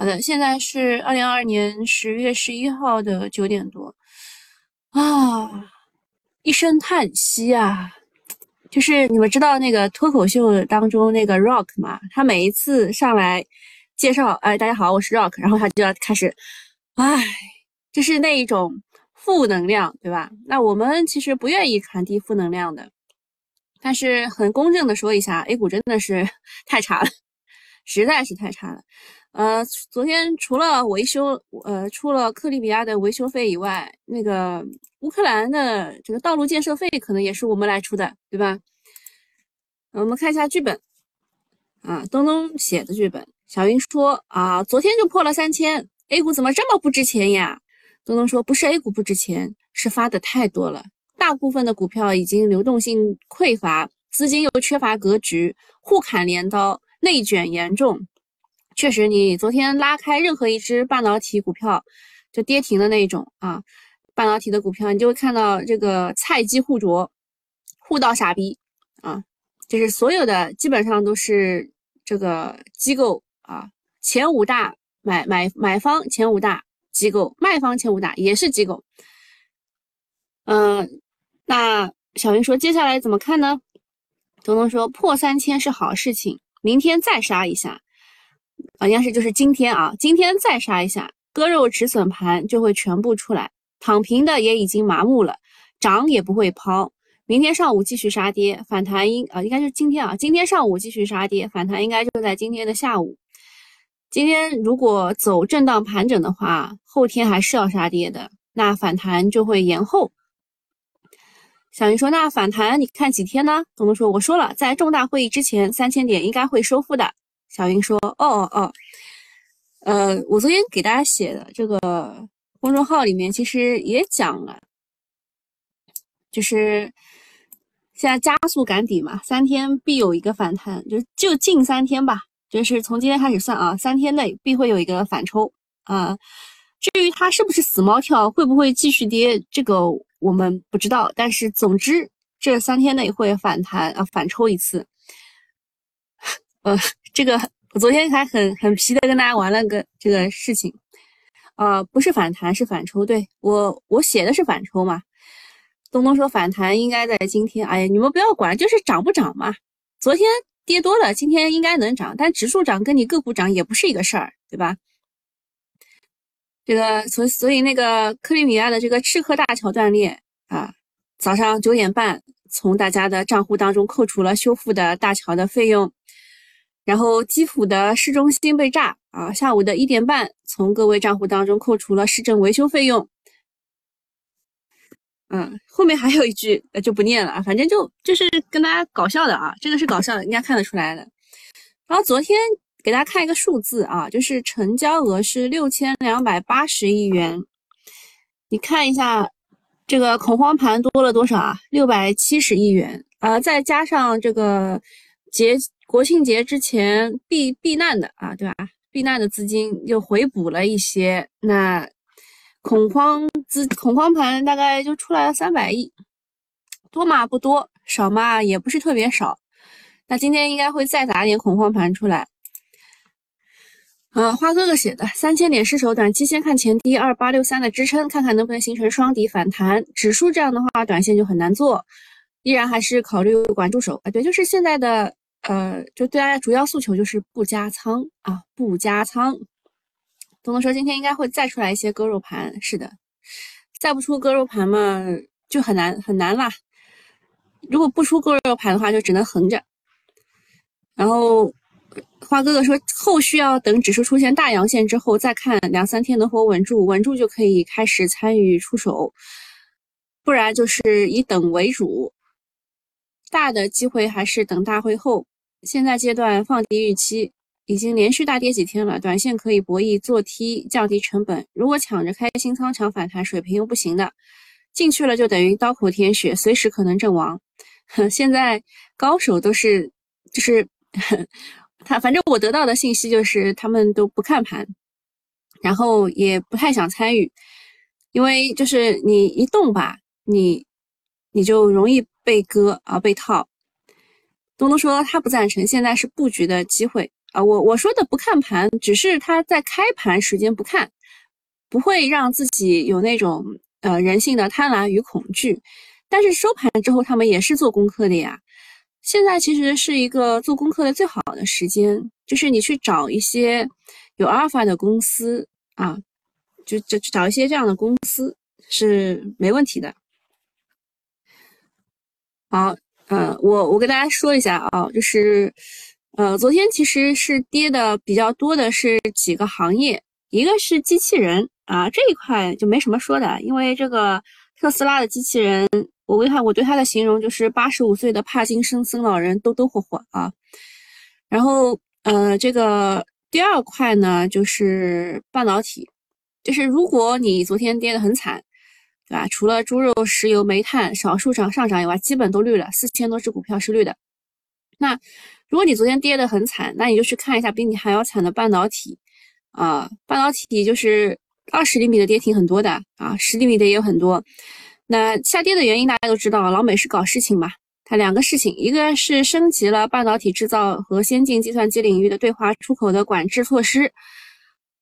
好的，现在是二零二二年十月十一号的九点多啊，一声叹息啊，就是你们知道那个脱口秀当中那个 Rock 吗？他每一次上来介绍，哎，大家好，我是 Rock，然后他就要开始，哎，就是那一种负能量，对吧？那我们其实不愿意传递负能量的，但是很公正的说一下，A 股真的是 太差了，实在是太差了。呃，昨天除了维修，呃，除了克里米亚的维修费以外，那个乌克兰的这个道路建设费可能也是我们来出的，对吧？我们看一下剧本，啊，东东写的剧本。小云说啊，昨天就破了三千，A 股怎么这么不值钱呀？东东说不是 A 股不值钱，是发的太多了，大部分的股票已经流动性匮乏，资金又缺乏格局，互砍镰刀，内卷严重。确实，你昨天拉开任何一只半导体股票就跌停的那一种啊，半导体的股票，你就会看到这个菜鸡互啄，互到傻逼啊，就是所有的基本上都是这个机构啊，前五大买买买方前五大机构，卖方前五大也是机构。嗯，那小云说接下来怎么看呢？东东说破三千是好事情，明天再杀一下。好像是就是今天啊，今天再杀一下割肉止损盘就会全部出来，躺平的也已经麻木了，涨也不会抛。明天上午继续杀跌，反弹应啊应该就是今天啊，今天上午继续杀跌，反弹应该就在今天的下午。今天如果走震荡盘整的话，后天还是要杀跌的，那反弹就会延后。小云说：“那反弹你看几天呢？”东东说：“我说了，在重大会议之前，三千点应该会收复的。”小云说：“哦哦哦，呃，我昨天给大家写的这个公众号里面其实也讲了，就是现在加速赶底嘛，三天必有一个反弹，就就近三天吧，就是从今天开始算啊，三天内必会有一个反抽啊。至于它是不是死猫跳，会不会继续跌，这个我们不知道。但是总之，这三天内会反弹啊，反抽一次，呃。”这个我昨天还很很皮的跟大家玩了个这个事情，啊，不是反弹是反抽，对我我写的是反抽嘛。东东说反弹应该在今天，哎呀，你们不要管，就是涨不涨嘛。昨天跌多了，今天应该能涨，但指数涨跟你个股涨也不是一个事儿，对吧？这个所所以那个克里米亚的这个赤克大桥断裂啊，早上九点半从大家的账户当中扣除了修复的大桥的费用。然后基辅的市中心被炸啊！下午的一点半，从各位账户当中扣除了市政维修费用。嗯，后面还有一句，呃，就不念了啊，反正就就是跟大家搞笑的啊，这个是搞笑的，应该看得出来的。然后昨天给大家看一个数字啊，就是成交额是六千两百八十亿元。你看一下这个恐慌盘多了多少啊？六百七十亿元啊，再加上这个节。国庆节之前避避难的啊，对吧？避难的资金又回补了一些，那恐慌资恐慌盘大概就出来了三百亿，多嘛不多，少嘛也不是特别少。那今天应该会再打点恐慌盘出来。啊，花哥哥写的三千点失守，短期先看前低二八六三的支撑，看看能不能形成双底反弹。指数这样的话，短线就很难做，依然还是考虑管住手啊。对，就是现在的。呃，就对大家主要诉求就是不加仓啊，不加仓。东东说今天应该会再出来一些割肉盘，是的，再不出割肉盘嘛，就很难很难啦。如果不出割肉盘的话，就只能横着。然后花哥哥说，后续要等指数出现大阳线之后再看两三天能否稳住，稳住就可以开始参与出手，不然就是以等为主。大的机会还是等大会后。现在阶段放低预期，已经连续大跌几天了，短线可以博弈做 T 降低成本。如果抢着开新仓抢反弹，水平又不行的，进去了就等于刀口舔血，随时可能阵亡。现在高手都是就是 他，反正我得到的信息就是他们都不看盘，然后也不太想参与，因为就是你一动吧，你你就容易被割啊被套。东东说他不赞成，现在是布局的机会啊，我我说的不看盘，只是他在开盘时间不看，不会让自己有那种呃人性的贪婪与恐惧。但是收盘之后，他们也是做功课的呀。现在其实是一个做功课的最好的时间，就是你去找一些有阿尔法的公司啊，就就找一些这样的公司是没问题的。好，呃，我我跟大家说一下啊，就是。呃，昨天其实是跌的比较多的是几个行业，一个是机器人啊，这一块就没什么说的，因为这个特斯拉的机器人，我为它我对它的形容就是八十五岁的帕金森森老人抖抖霍霍啊。然后呃，这个第二块呢就是半导体，就是如果你昨天跌的很惨，对吧？除了猪肉、石油、煤炭少数上上涨以外，基本都绿了，四千多只股票是绿的。那如果你昨天跌得很惨，那你就去看一下比你还要惨的半导体啊，半导体就是二十厘米的跌停很多的啊，十厘米的也有很多。那下跌的原因大家都知道，老美是搞事情嘛，它两个事情，一个是升级了半导体制造和先进计算机领域的对华出口的管制措施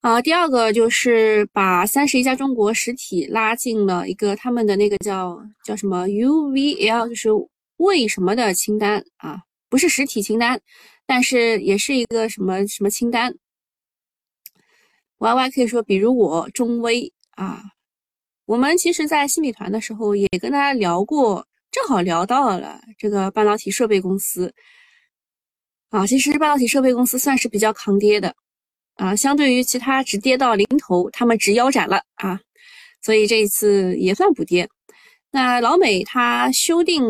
啊，第二个就是把三十一家中国实体拉进了一个他们的那个叫叫什么 UVL，就是为什么的清单啊。不是实体清单，但是也是一个什么什么清单。Y Y 可以说，比如我中微啊，我们其实在新米团的时候也跟大家聊过，正好聊到了这个半导体设备公司啊。其实半导体设备公司算是比较抗跌的啊，相对于其他只跌到零头，他们只腰斩了啊，所以这一次也算补跌。那老美它修订。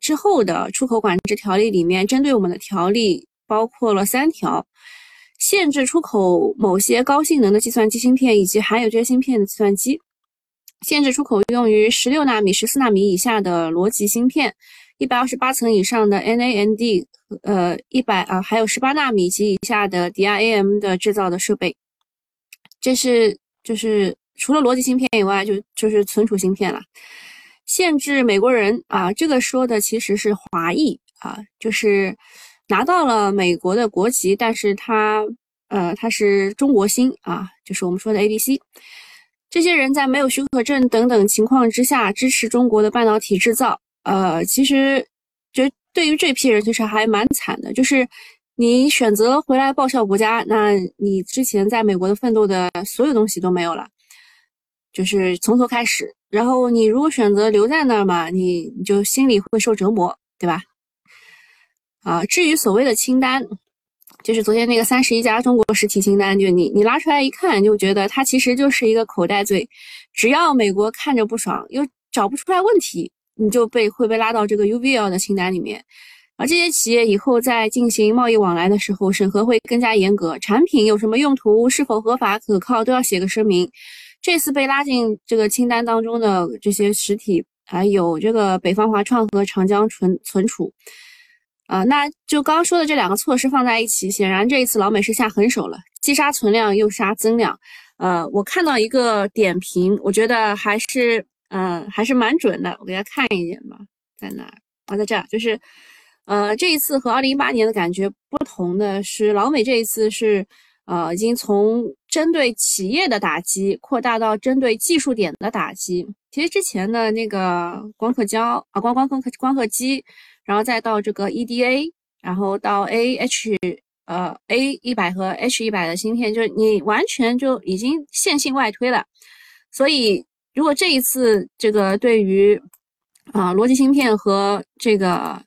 之后的出口管制条例里面，针对我们的条例包括了三条：限制出口某些高性能的计算机芯片以及含有这些芯片的计算机；限制出口用于十六纳米、十四纳米以下的逻辑芯片；一百二十八层以上的 NAND，呃，一百啊，还有十八纳米及以下的 DRAM 的制造的设备。这是就是除了逻辑芯片以外，就就是存储芯片了。限制美国人啊，这个说的其实是华裔啊，就是拿到了美国的国籍，但是他呃他是中国心啊，就是我们说的 A B C，这些人在没有许可证等等情况之下支持中国的半导体制造，呃，其实就对于这批人其实还蛮惨的，就是你选择回来报效国家，那你之前在美国的奋斗的所有东西都没有了，就是从头开始。然后你如果选择留在那儿嘛，你你就心里会受折磨，对吧？啊，至于所谓的清单，就是昨天那个三十一家中国实体清单，就你你拉出来一看，就觉得它其实就是一个口袋罪。只要美国看着不爽，又找不出来问题，你就被会被拉到这个 UVL 的清单里面。而这些企业以后在进行贸易往来的时候，审核会更加严格，产品有什么用途，是否合法可靠，都要写个声明。这次被拉进这个清单当中的这些实体，还有这个北方华创和长江存存储，啊，那就刚刚说的这两个措施放在一起，显然这一次老美是下狠手了，既杀存量又杀增量。呃，我看到一个点评，我觉得还是，嗯，还是蛮准的。我给大家看一眼吧，在哪？啊，在这儿，就是，呃，这一次和二零一八年的感觉不同的是，老美这一次是。呃，已经从针对企业的打击扩大到针对技术点的打击。其实之前的那个光刻胶啊，光光光刻光刻机，然后再到这个 EDA，然后到 A H 呃 A 一百和 H 一百的芯片，就是你完全就已经线性外推了。所以，如果这一次这个对于啊逻辑芯片和这个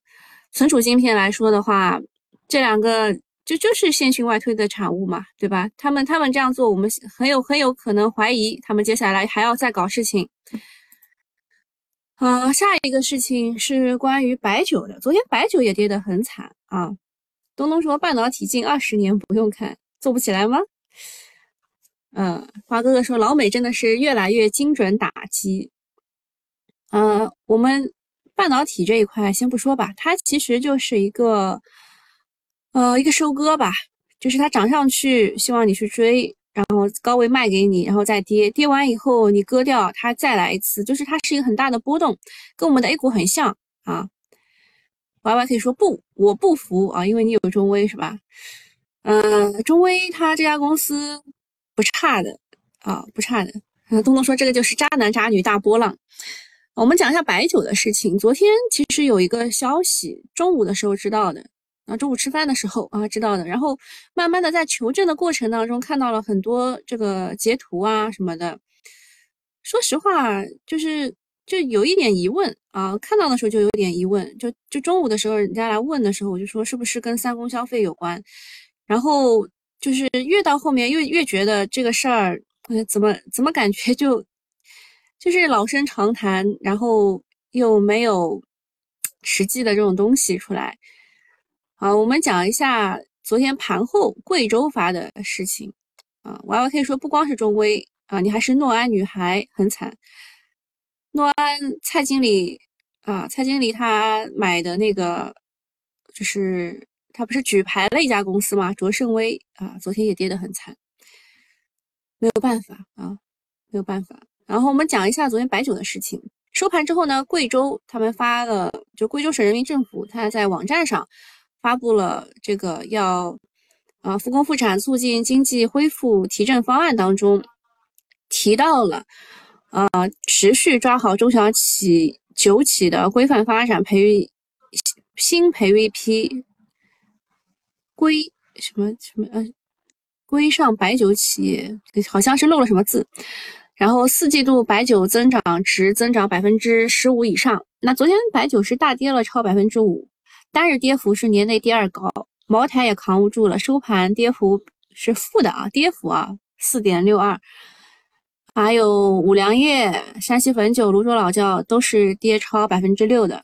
存储芯片来说的话，这两个。就就是线性外推的产物嘛，对吧？他们他们这样做，我们很有很有可能怀疑他们接下来还要再搞事情。呃，下一个事情是关于白酒的，昨天白酒也跌得很惨啊。东东说半导体近二十年不用看，做不起来吗？嗯，华哥哥说老美真的是越来越精准打击。嗯，我们半导体这一块先不说吧，它其实就是一个。呃，一个收割吧，就是它涨上去，希望你去追，然后高位卖给你，然后再跌，跌完以后你割掉，它再来一次，就是它是一个很大的波动，跟我们的 A 股很像啊。Y Y 可以说不，我不服啊，因为你有中微是吧？嗯，中微它这家公司不差的啊，不差的。东东说这个就是渣男渣女大波浪。我们讲一下白酒的事情。昨天其实有一个消息，中午的时候知道的啊，中午吃饭的时候啊知道的。然后慢慢的在求证的过程当中，看到了很多这个截图啊什么的。说实话，就是就有一点疑问啊，看到的时候就有点疑问。就就中午的时候，人家来问的时候，我就说是不是跟三公消费有关？然后就是越到后面越越觉得这个事儿。怎么怎么感觉就就是老生常谈，然后又没有实际的这种东西出来。啊，我们讲一下昨天盘后贵州发的事情啊。Y Y K 说不光是中微啊，你还是诺安女孩很惨。诺安蔡经理啊，蔡经理他买的那个就是他不是举牌了一家公司吗？卓胜微啊，昨天也跌得很惨。没有办法啊，没有办法。然后我们讲一下昨天白酒的事情。收盘之后呢，贵州他们发了，就贵州省人民政府他在网站上发布了这个要啊复工复产、促进经济恢复提振方案当中提到了啊持续抓好中小企酒企的规范发展，培育新培育一批规什么什么呃。规上白酒企业好像是漏了什么字，然后四季度白酒增长值增长百分之十五以上。那昨天白酒是大跌了超百分之五，单日跌幅是年内第二高。茅台也扛不住了，收盘跌幅是负的啊，跌幅啊四点六二。还有五粮液、山西汾酒、泸州老窖都是跌超百分之六的。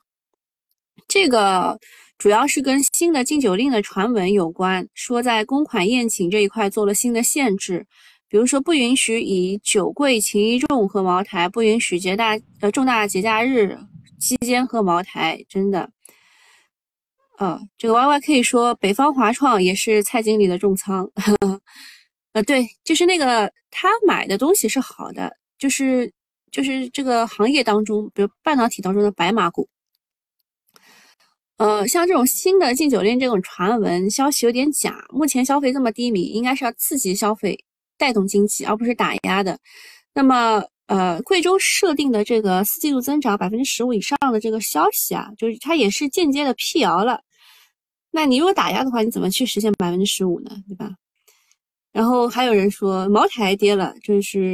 这个。主要是跟新的禁酒令的传闻有关，说在公款宴请这一块做了新的限制，比如说不允许以酒贵情谊重喝茅台，不允许节大呃重大节假日期间喝茅台，真的。呃，这个 Y Y 可以说北方华创也是蔡经理的重仓，呃，对，就是那个他买的东西是好的，就是就是这个行业当中，比如半导体当中的白马股。呃，像这种新的禁酒令这种传闻消息有点假。目前消费这么低迷，应该是要刺激消费、带动经济，而不是打压的。那么，呃，贵州设定的这个四季度增长百分之十五以上的这个消息啊，就是它也是间接的辟谣了。那你如果打压的话，你怎么去实现百分之十五呢？对吧？然后还有人说茅台跌了，就是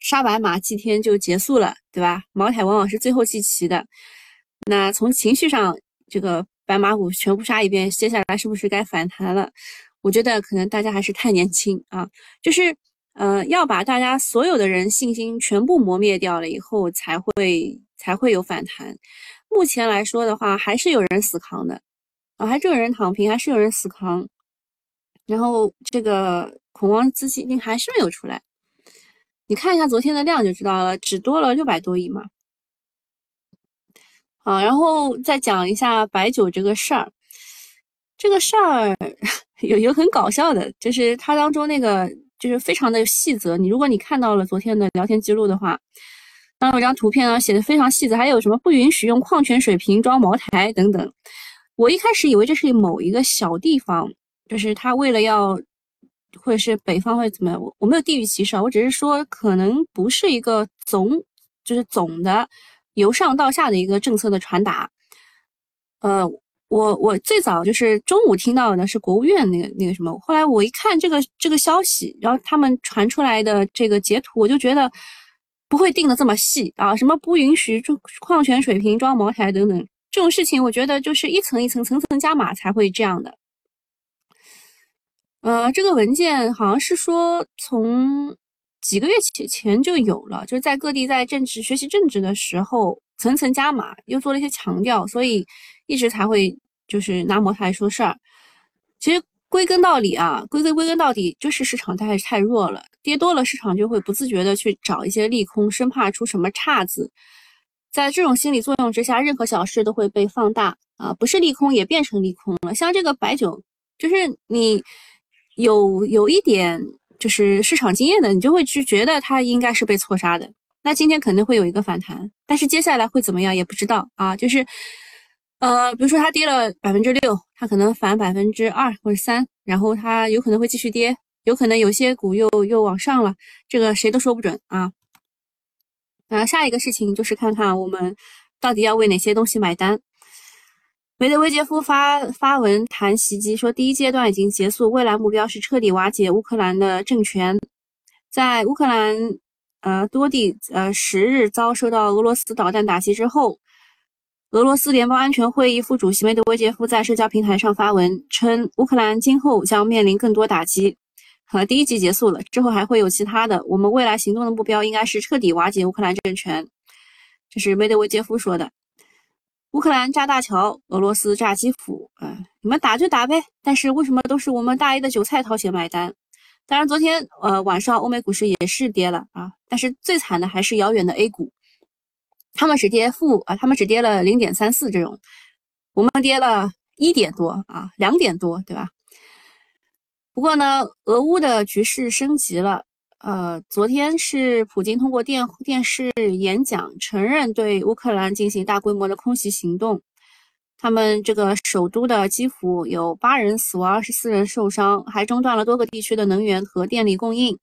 杀白马祭天就结束了，对吧？茅台往往是最后祭旗的。那从情绪上。这个白马股全部杀一遍，接下来是不是该反弹了？我觉得可能大家还是太年轻啊，就是呃要把大家所有的人信心全部磨灭掉了以后，才会才会有反弹。目前来说的话，还是有人死扛的啊，还是有人躺平，还是有人死扛。然后这个恐慌资金还是没有出来，你看一下昨天的量就知道了，只多了六百多亿嘛。啊，然后再讲一下白酒这个事儿。这个事儿 有有很搞笑的，就是它当中那个就是非常的细则。你如果你看到了昨天的聊天记录的话，当然有张图片啊，写的非常细则，还有什么不允许用矿泉水瓶装茅台等等。我一开始以为这是某一个小地方，就是他为了要，或者是北方会怎么样？我我没有地域歧视啊，我只是说可能不是一个总，就是总的。由上到下的一个政策的传达，呃，我我最早就是中午听到的是国务院那个那个什么，后来我一看这个这个消息，然后他们传出来的这个截图，我就觉得不会定的这么细啊，什么不允许装矿泉水瓶装茅台等等这种事情，我觉得就是一层一层层层加码才会这样的。呃，这个文件好像是说从。几个月前前就有了，就是在各地在政治学习政治的时候层层加码，又做了一些强调，所以一直才会就是拿茅台说事儿。其实归根到底啊，归根归根到底就是市场太太弱了，跌多了市场就会不自觉的去找一些利空，生怕出什么岔子。在这种心理作用之下，任何小事都会被放大啊，不是利空也变成利空了。像这个白酒，就是你有有一点。就是市场经验的，你就会去觉得它应该是被错杀的。那今天肯定会有一个反弹，但是接下来会怎么样也不知道啊。就是，呃，比如说它跌了百分之六，它可能反百分之二或者三然后它有可能会继续跌，有可能有些股又又往上了，这个谁都说不准啊。然后，下一个事情就是看看我们到底要为哪些东西买单。梅德韦杰夫发发文谈袭击，说第一阶段已经结束，未来目标是彻底瓦解乌克兰的政权。在乌克兰呃多地呃十日遭受到俄罗斯导弹打击之后，俄罗斯联邦安全会议副主席梅德韦杰夫在社交平台上发文称，乌克兰今后将面临更多打击。和第一集结束了之后还会有其他的，我们未来行动的目标应该是彻底瓦解乌克兰政权。这是梅德韦杰夫说的。乌克兰炸大桥，俄罗斯炸基辅，啊，你们打就打呗。但是为什么都是我们大 A 的韭菜掏钱买单？当然，昨天呃晚上欧美股市也是跌了啊，但是最惨的还是遥远的 A 股，他们只跌负啊，他们只跌了零点三四这种，我们跌了一点多啊，两点多，对吧？不过呢，俄乌的局势升级了。呃，昨天是普京通过电电视演讲承认对乌克兰进行大规模的空袭行动。他们这个首都的基辅有八人死亡，二十四人受伤，还中断了多个地区的能源和电力供应。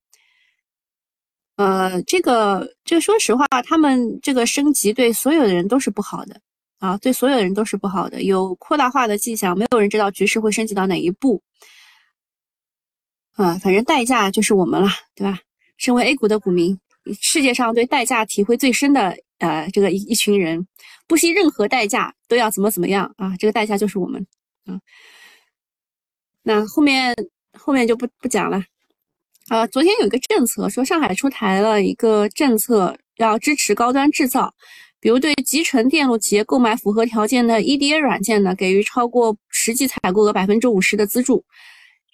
呃，这个这说实话，他们这个升级对所有的人都是不好的啊，对所有人都是不好的，有扩大化的迹象，没有人知道局势会升级到哪一步。啊，反正代价就是我们了，对吧？身为 A 股的股民，世界上对代价体会最深的，呃，这个一一群人，不惜任何代价都要怎么怎么样啊！这个代价就是我们，啊。那后面后面就不不讲了。呃，昨天有一个政策说，上海出台了一个政策，要支持高端制造，比如对集成电路企业购买符合条件的 EDA 软件呢，给予超过实际采购额百分之五十的资助，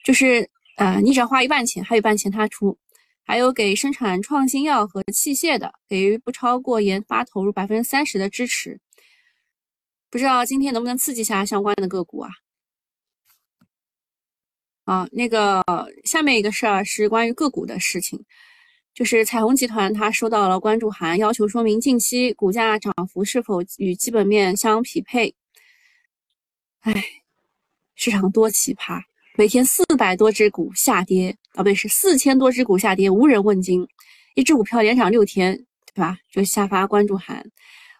就是呃，你只要花一半钱，还有一半钱他出。还有给生产创新药和器械的，给予不超过研发投入百分之三十的支持。不知道今天能不能刺激一下相关的个股啊？啊，那个下面一个事儿是关于个股的事情，就是彩虹集团它收到了关注函，要求说明近期股价涨幅是否与基本面相匹配。哎，市场多奇葩，每天四百多只股下跌。啊，不对，是四千多只股下跌，无人问津。一只股票连涨六天，对吧？就下发关注函，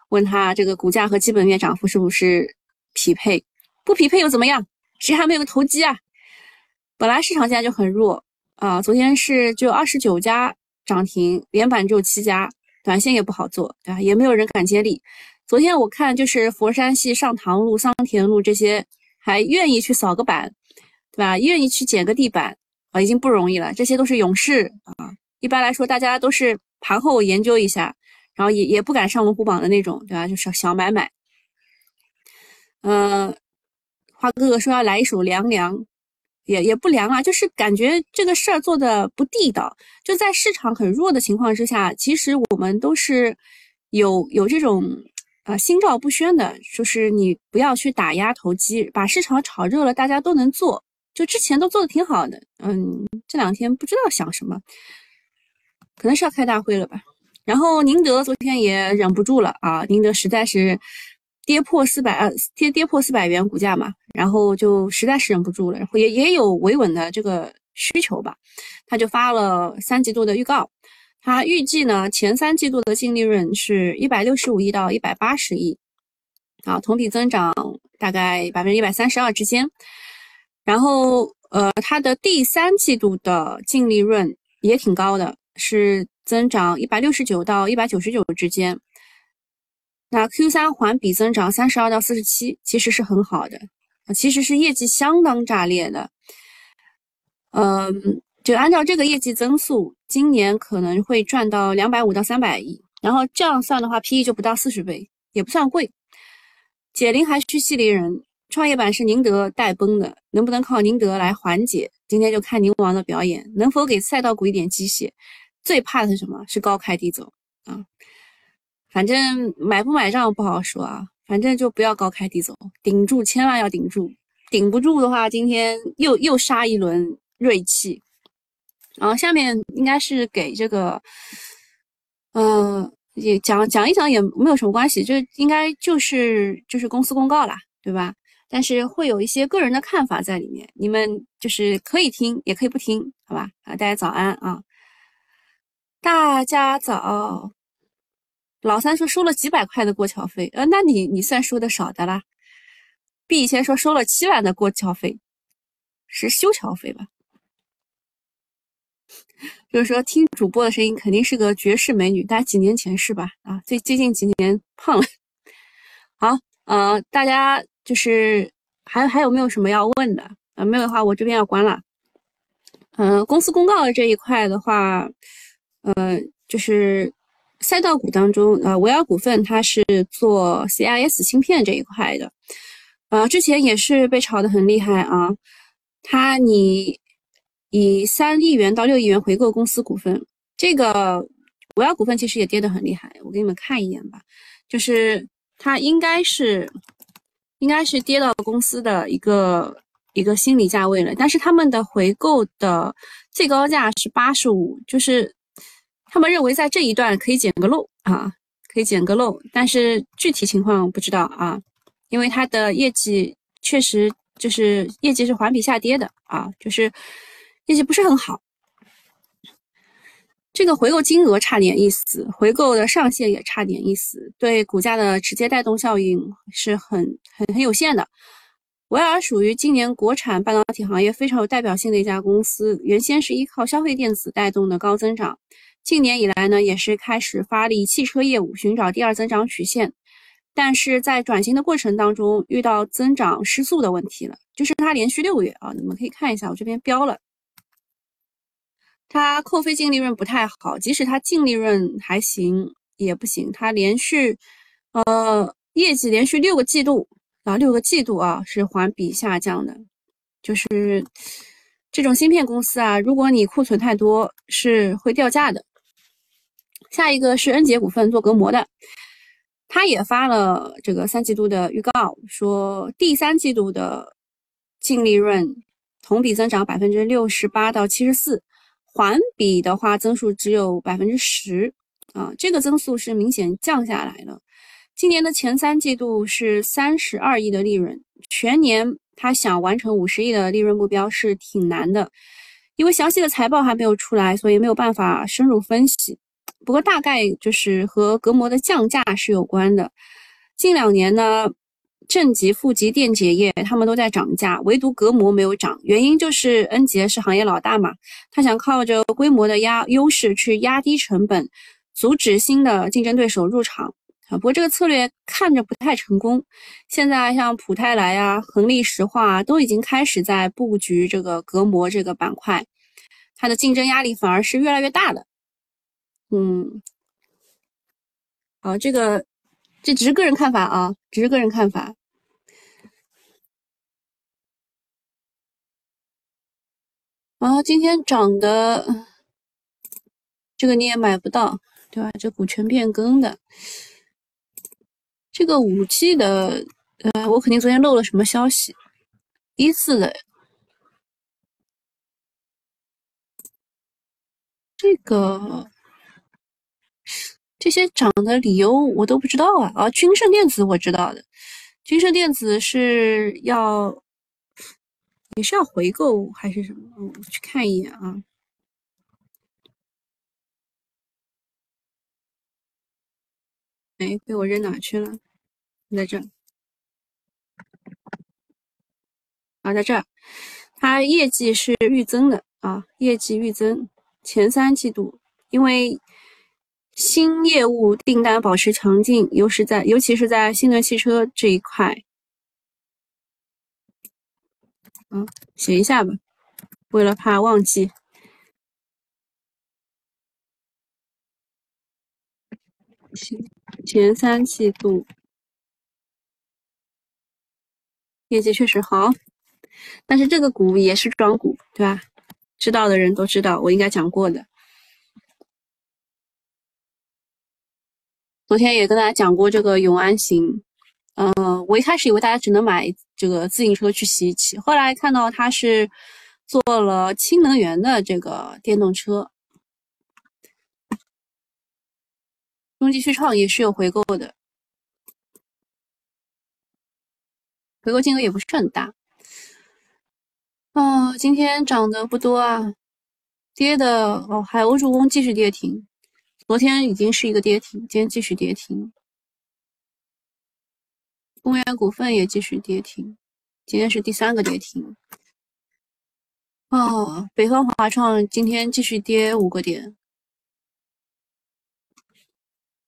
问他这个股价和基本面涨幅是不是匹配？不匹配又怎么样？谁还没有个投机啊？本来市场现在就很弱啊，昨天是就二十九家涨停，连板只有七家，短线也不好做，对吧？也没有人敢接力。昨天我看就是佛山系上塘路、桑田路这些还愿意去扫个板，对吧？愿意去捡个地板。啊，已经不容易了。这些都是勇士啊。一般来说，大家都是盘后研究一下，然后也也不敢上龙虎榜的那种，对吧？就是小买买。嗯，花哥哥说要来一首凉凉，也也不凉啊，就是感觉这个事儿做的不地道。就在市场很弱的情况之下，其实我们都是有有这种啊心照不宣的，就是你不要去打压投机，把市场炒热了，大家都能做。就之前都做的挺好的，嗯，这两天不知道想什么，可能是要开大会了吧。然后宁德昨天也忍不住了啊，宁德实在是跌破四百呃跌跌破四百元股价嘛，然后就实在是忍不住了，然后也也有维稳的这个需求吧，他就发了三季度的预告，他预计呢前三季度的净利润是一百六十五亿到一百八十亿，啊，同比增长大概百分之一百三十二之间。然后，呃，它的第三季度的净利润也挺高的，是增长一百六十九到一百九十九之间。那 Q 三环比增长三十二到四十七，其实是很好的，其实是业绩相当炸裂的。嗯，就按照这个业绩增速，今年可能会赚到两百五到三百亿。然后这样算的话，P/E 就不到四十倍，也不算贵。解铃还须系铃人。创业板是宁德带崩的，能不能靠宁德来缓解？今天就看宁王的表演，能否给赛道股一点鸡血？最怕的是什么？是高开低走啊！反正买不买账不好说啊，反正就不要高开低走，顶住，千万要顶住。顶不住的话，今天又又杀一轮锐气。然后下面应该是给这个，嗯，也讲讲一讲也没有什么关系，就应该就是就是公司公告啦，对吧？但是会有一些个人的看法在里面，你们就是可以听，也可以不听，好吧？啊，大家早安啊！大家早。老三说收了几百块的过桥费，呃，那你你算收的少的啦。B 以前说收了七万的过桥费，是修桥费吧？就是说听主播的声音肯定是个绝世美女，大家几年前是吧？啊，最最近几年胖了。好，呃，大家就是还还有没有什么要问的？啊，没有的话我这边要关了。嗯，公司公告的这一块的话，呃，就是赛道股当中，呃，维尔股份它是做 CIS 芯片这一块的，呃，之前也是被炒得很厉害啊。它你以三亿元到六亿元回购公司股份，这个维尔股份其实也跌得很厉害，我给你们看一眼吧，就是。它应该是，应该是跌到公司的一个一个心理价位了，但是他们的回购的最高价是八十五，就是他们认为在这一段可以捡个漏啊，可以捡个漏，但是具体情况不知道啊，因为它的业绩确实就是业绩是环比下跌的啊，就是业绩不是很好。这个回购金额差点意思，回购的上限也差点意思，对股价的直接带动效应是很很很有限的。维尔属于今年国产半导体行业非常有代表性的一家公司，原先是依靠消费电子带动的高增长，近年以来呢也是开始发力汽车业务，寻找第二增长曲线，但是在转型的过程当中遇到增长失速的问题了，就是它连续六个月啊，你们可以看一下我这边标了。它扣非净利润不太好，即使它净利润还行也不行。它连续，呃，业绩连续六个季度啊，六个季度啊是环比下降的。就是这种芯片公司啊，如果你库存太多是会掉价的。下一个是恩捷股份做隔膜的，它也发了这个三季度的预告，说第三季度的净利润同比增长百分之六十八到七十四。环比的话，增速只有百分之十啊，这个增速是明显降下来了。今年的前三季度是三十二亿的利润，全年他想完成五十亿的利润目标是挺难的，因为详细的财报还没有出来，所以没有办法深入分析。不过大概就是和隔膜的降价是有关的。近两年呢。正极、负极电解液，他们都在涨价，唯独隔膜没有涨。原因就是恩捷是行业老大嘛，他想靠着规模的压优势去压低成本，阻止新的竞争对手入场啊。不过这个策略看着不太成功。现在像普泰来啊、恒力石化都已经开始在布局这个隔膜这个板块，它的竞争压力反而是越来越大的。嗯，好，这个。这只是个人看法啊，只是个人看法。啊，今天涨的这个你也买不到，对吧？这股权变更的这个五 G 的，呃，我肯定昨天漏了什么消息。一次的这个。这些涨的理由我都不知道啊！啊，君盛电子我知道的，君盛电子是要也是要回购还是什么？我去看一眼啊。哎，被我扔哪去了？在这儿啊，在这儿，它业绩是预增的啊，业绩预增，前三季度因为。新业务订单保持强劲，尤是在尤其是在新能源汽车这一块。嗯，写一下吧，为了怕忘记。前前三季度业绩确实好，但是这个股也是庄股，对吧？知道的人都知道，我应该讲过的。昨天也跟大家讲过这个永安行，嗯，我一开始以为大家只能买这个自行车去骑一骑，后来看到它是做了氢能源的这个电动车。中继续创也是有回购的，回购金额也不是很大。哦，今天涨的不多啊，跌的哦，海鸥助攻继续跌停，昨天已经是一个跌停，今天继续跌停。公园股份也继续跌停，今天是第三个跌停。哦，北方华创今天继续跌五个点，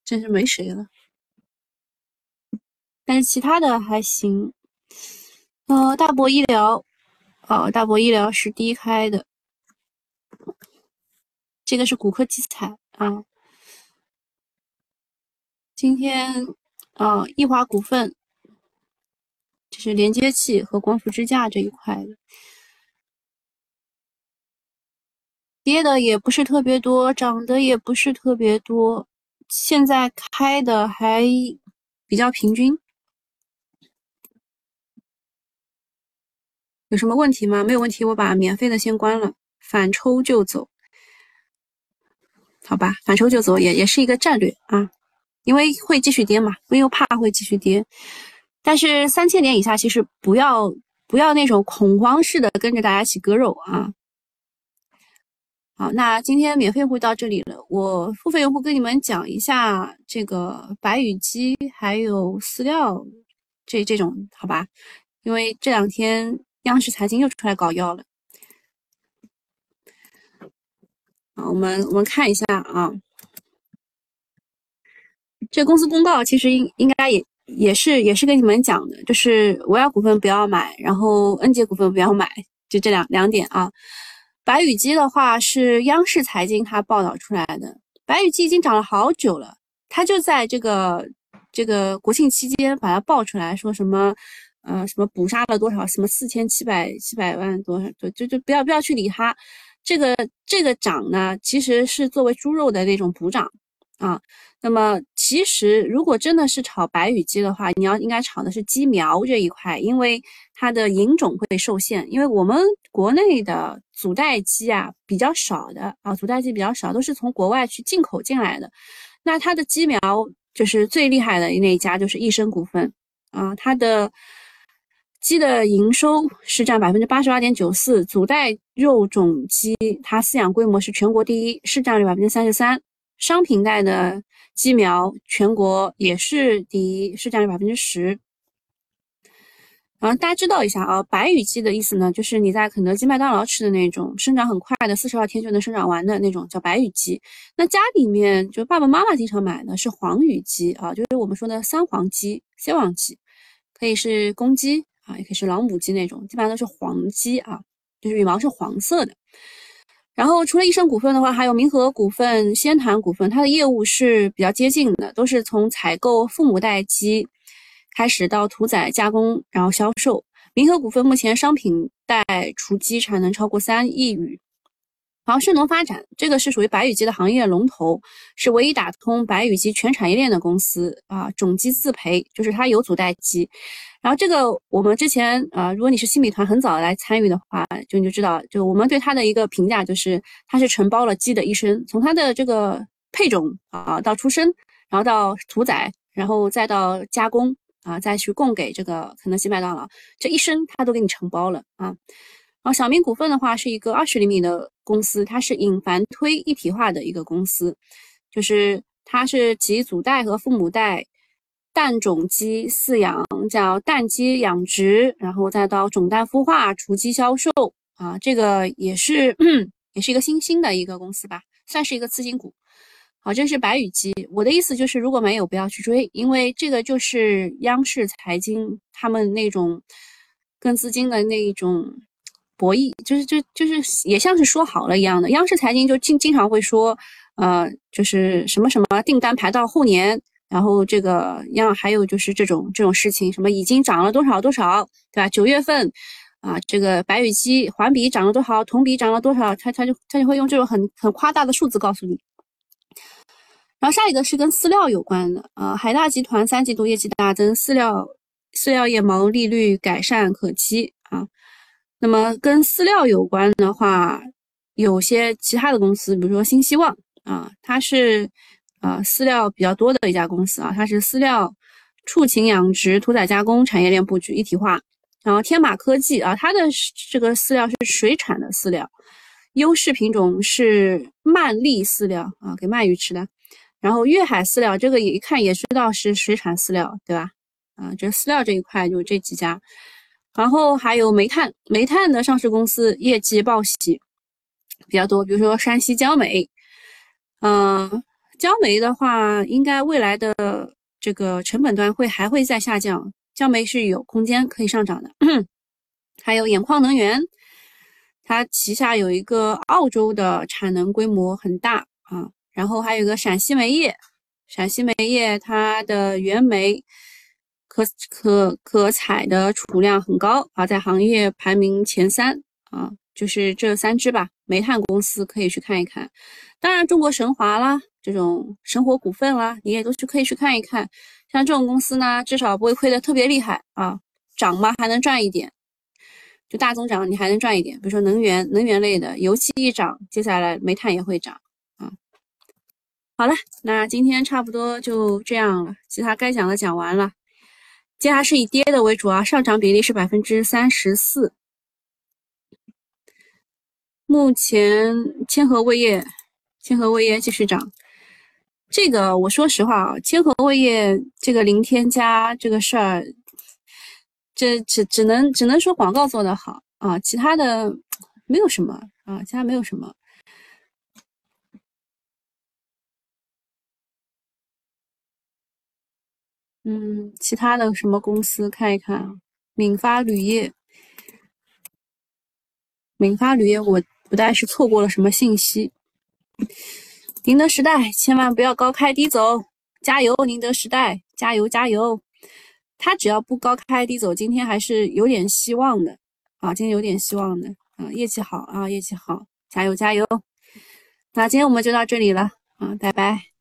真是没谁了。但是其他的还行。呃，大博医疗，哦，大博医疗是低开的，这个是骨科基材啊。今天，啊，易华股份，就是连接器和光伏支架这一块的，跌的也不是特别多，涨的也不是特别多，现在开的还比较平均。有什么问题吗？没有问题，我把免费的先关了，反抽就走，好吧，反抽就走也也是一个战略啊，因为会继续跌嘛，因为怕会继续跌，但是三千点以下其实不要不要那种恐慌式的跟着大家一起割肉啊。好，那今天免费会到这里了，我付费用户跟你们讲一下这个白羽鸡还有饲料这这种好吧，因为这两天。央视财经又出来搞药了，好，我们我们看一下啊，这公司公告其实应应该也也是也是跟你们讲的，就是维亚股份不要买，然后恩捷股份不要买，就这两两点啊。白羽鸡的话是央视财经它报道出来的，白羽鸡已经涨了好久了，它就在这个这个国庆期间把它爆出来说什么。呃，什么捕杀了多少？什么四千七百七百万多少？就就不要不要去理它。这个这个涨呢，其实是作为猪肉的那种补涨啊。那么其实如果真的是炒白羽鸡的话，你要应该炒的是鸡苗这一块，因为它的引种会受限。因为我们国内的祖代鸡啊比较少的啊，祖代鸡比较少，都是从国外去进口进来的。那它的鸡苗就是最厉害的那一家就是益生股份啊，它的。鸡的营收是占百分之八十八点九四，祖代肉种鸡它饲养规模是全国第一，市占率百分之三十三。商品代的鸡苗全国也是第一，市占率百分之十。然后大家知道一下啊，白羽鸡的意思呢，就是你在肯德基、麦当劳吃的那种生长很快的，四十二天就能生长完的那种，叫白羽鸡。那家里面就爸爸妈妈经常买的是黄羽鸡啊，就是我们说的三黄鸡、三黄鸡，可以是公鸡。啊，也可以是老母鸡那种，基本上都是黄鸡啊，就是羽毛是黄色的。然后除了益生股份的话，还有民和股份、仙坛股份，它的业务是比较接近的，都是从采购父母代鸡开始到屠宰加工，然后销售。民和股份目前商品代雏鸡产能超过三亿羽。好，盛农发展这个是属于白羽鸡的行业龙头，是唯一打通白羽鸡全产业链的公司啊。种鸡自培，就是它有组代鸡。然后这个我们之前啊，如果你是新米团很早来参与的话，就你就知道，就我们对它的一个评价就是，它是承包了鸡的一生，从它的这个配种啊到出生，然后到屠宰，然后再到加工啊，再去供给这个肯德基、麦当劳，这一生它都给你承包了啊。然后小明股份的话是一个二十厘米的公司，它是引繁推一体化的一个公司，就是它是集祖代和父母代。蛋种鸡饲养叫蛋鸡养殖，然后再到种蛋孵化、雏鸡销售啊，这个也是 也是一个新兴的一个公司吧，算是一个次新股。好，这是白羽鸡。我的意思就是，如果没有不要去追，因为这个就是央视财经他们那种跟资金的那一种博弈，就是就就是也像是说好了一样的。央视财经就经经常会说，呃，就是什么什么订单排到后年。然后这个样还有就是这种这种事情，什么已经涨了多少多少，对吧？九月份啊，这个白羽鸡环比涨了多少，同比涨了多少，他他就他就会用这种很很夸大的数字告诉你。然后下一个是跟饲料有关的啊，海大集团三季度业绩大增，饲料饲料业毛利率改善可期啊。那么跟饲料有关的话，有些其他的公司，比如说新希望啊，它是。啊，饲料比较多的一家公司啊，它是饲料畜禽养殖、屠宰加工产业链布局一体化。然后天马科技啊，它的这个饲料是水产的饲料，优势品种是鳗鲡饲料啊，给鳗鱼吃的。然后粤海饲料这个也一看也知道是水产饲料，对吧？啊，这饲料这一块就这几家。然后还有煤炭，煤炭的上市公司业绩报喜比较多，比如说山西焦煤。嗯，焦煤的话，应该未来的这个成本端会还会再下降。焦煤是有空间可以上涨的，还有兖矿能源，它旗下有一个澳洲的产能规模很大啊，然后还有一个陕西煤业，陕西煤业它的原煤可可可采的储量很高啊，在行业排名前三啊，就是这三只吧，煤炭公司可以去看一看，当然中国神华啦，这种神火股份啦，你也都去可以去看一看。像这种公司呢，至少不会亏得特别厉害啊，涨嘛还能赚一点，就大增长你还能赚一点。比如说能源、能源类的，油气一涨，接下来煤炭也会涨啊。好了，那今天差不多就这样了，其他该讲的讲完了。接下来是以跌的为主啊，上涨比例是百分之三十四。目前千和味业，千和味业继续涨。这个我说实话啊，千和味业这个零添加这个事儿，这只只能只能说广告做得好啊，其他的没有什么啊，其他没有什么。嗯，其他的什么公司看一看啊？闽发铝业，闽发铝业，我不但是错过了什么信息。宁德时代千万不要高开低走，加油！宁德时代，加油加油！它只要不高开低走，今天还是有点希望的啊，今天有点希望的啊，业绩好啊，业绩好，加油加油！那今天我们就到这里了啊，拜拜。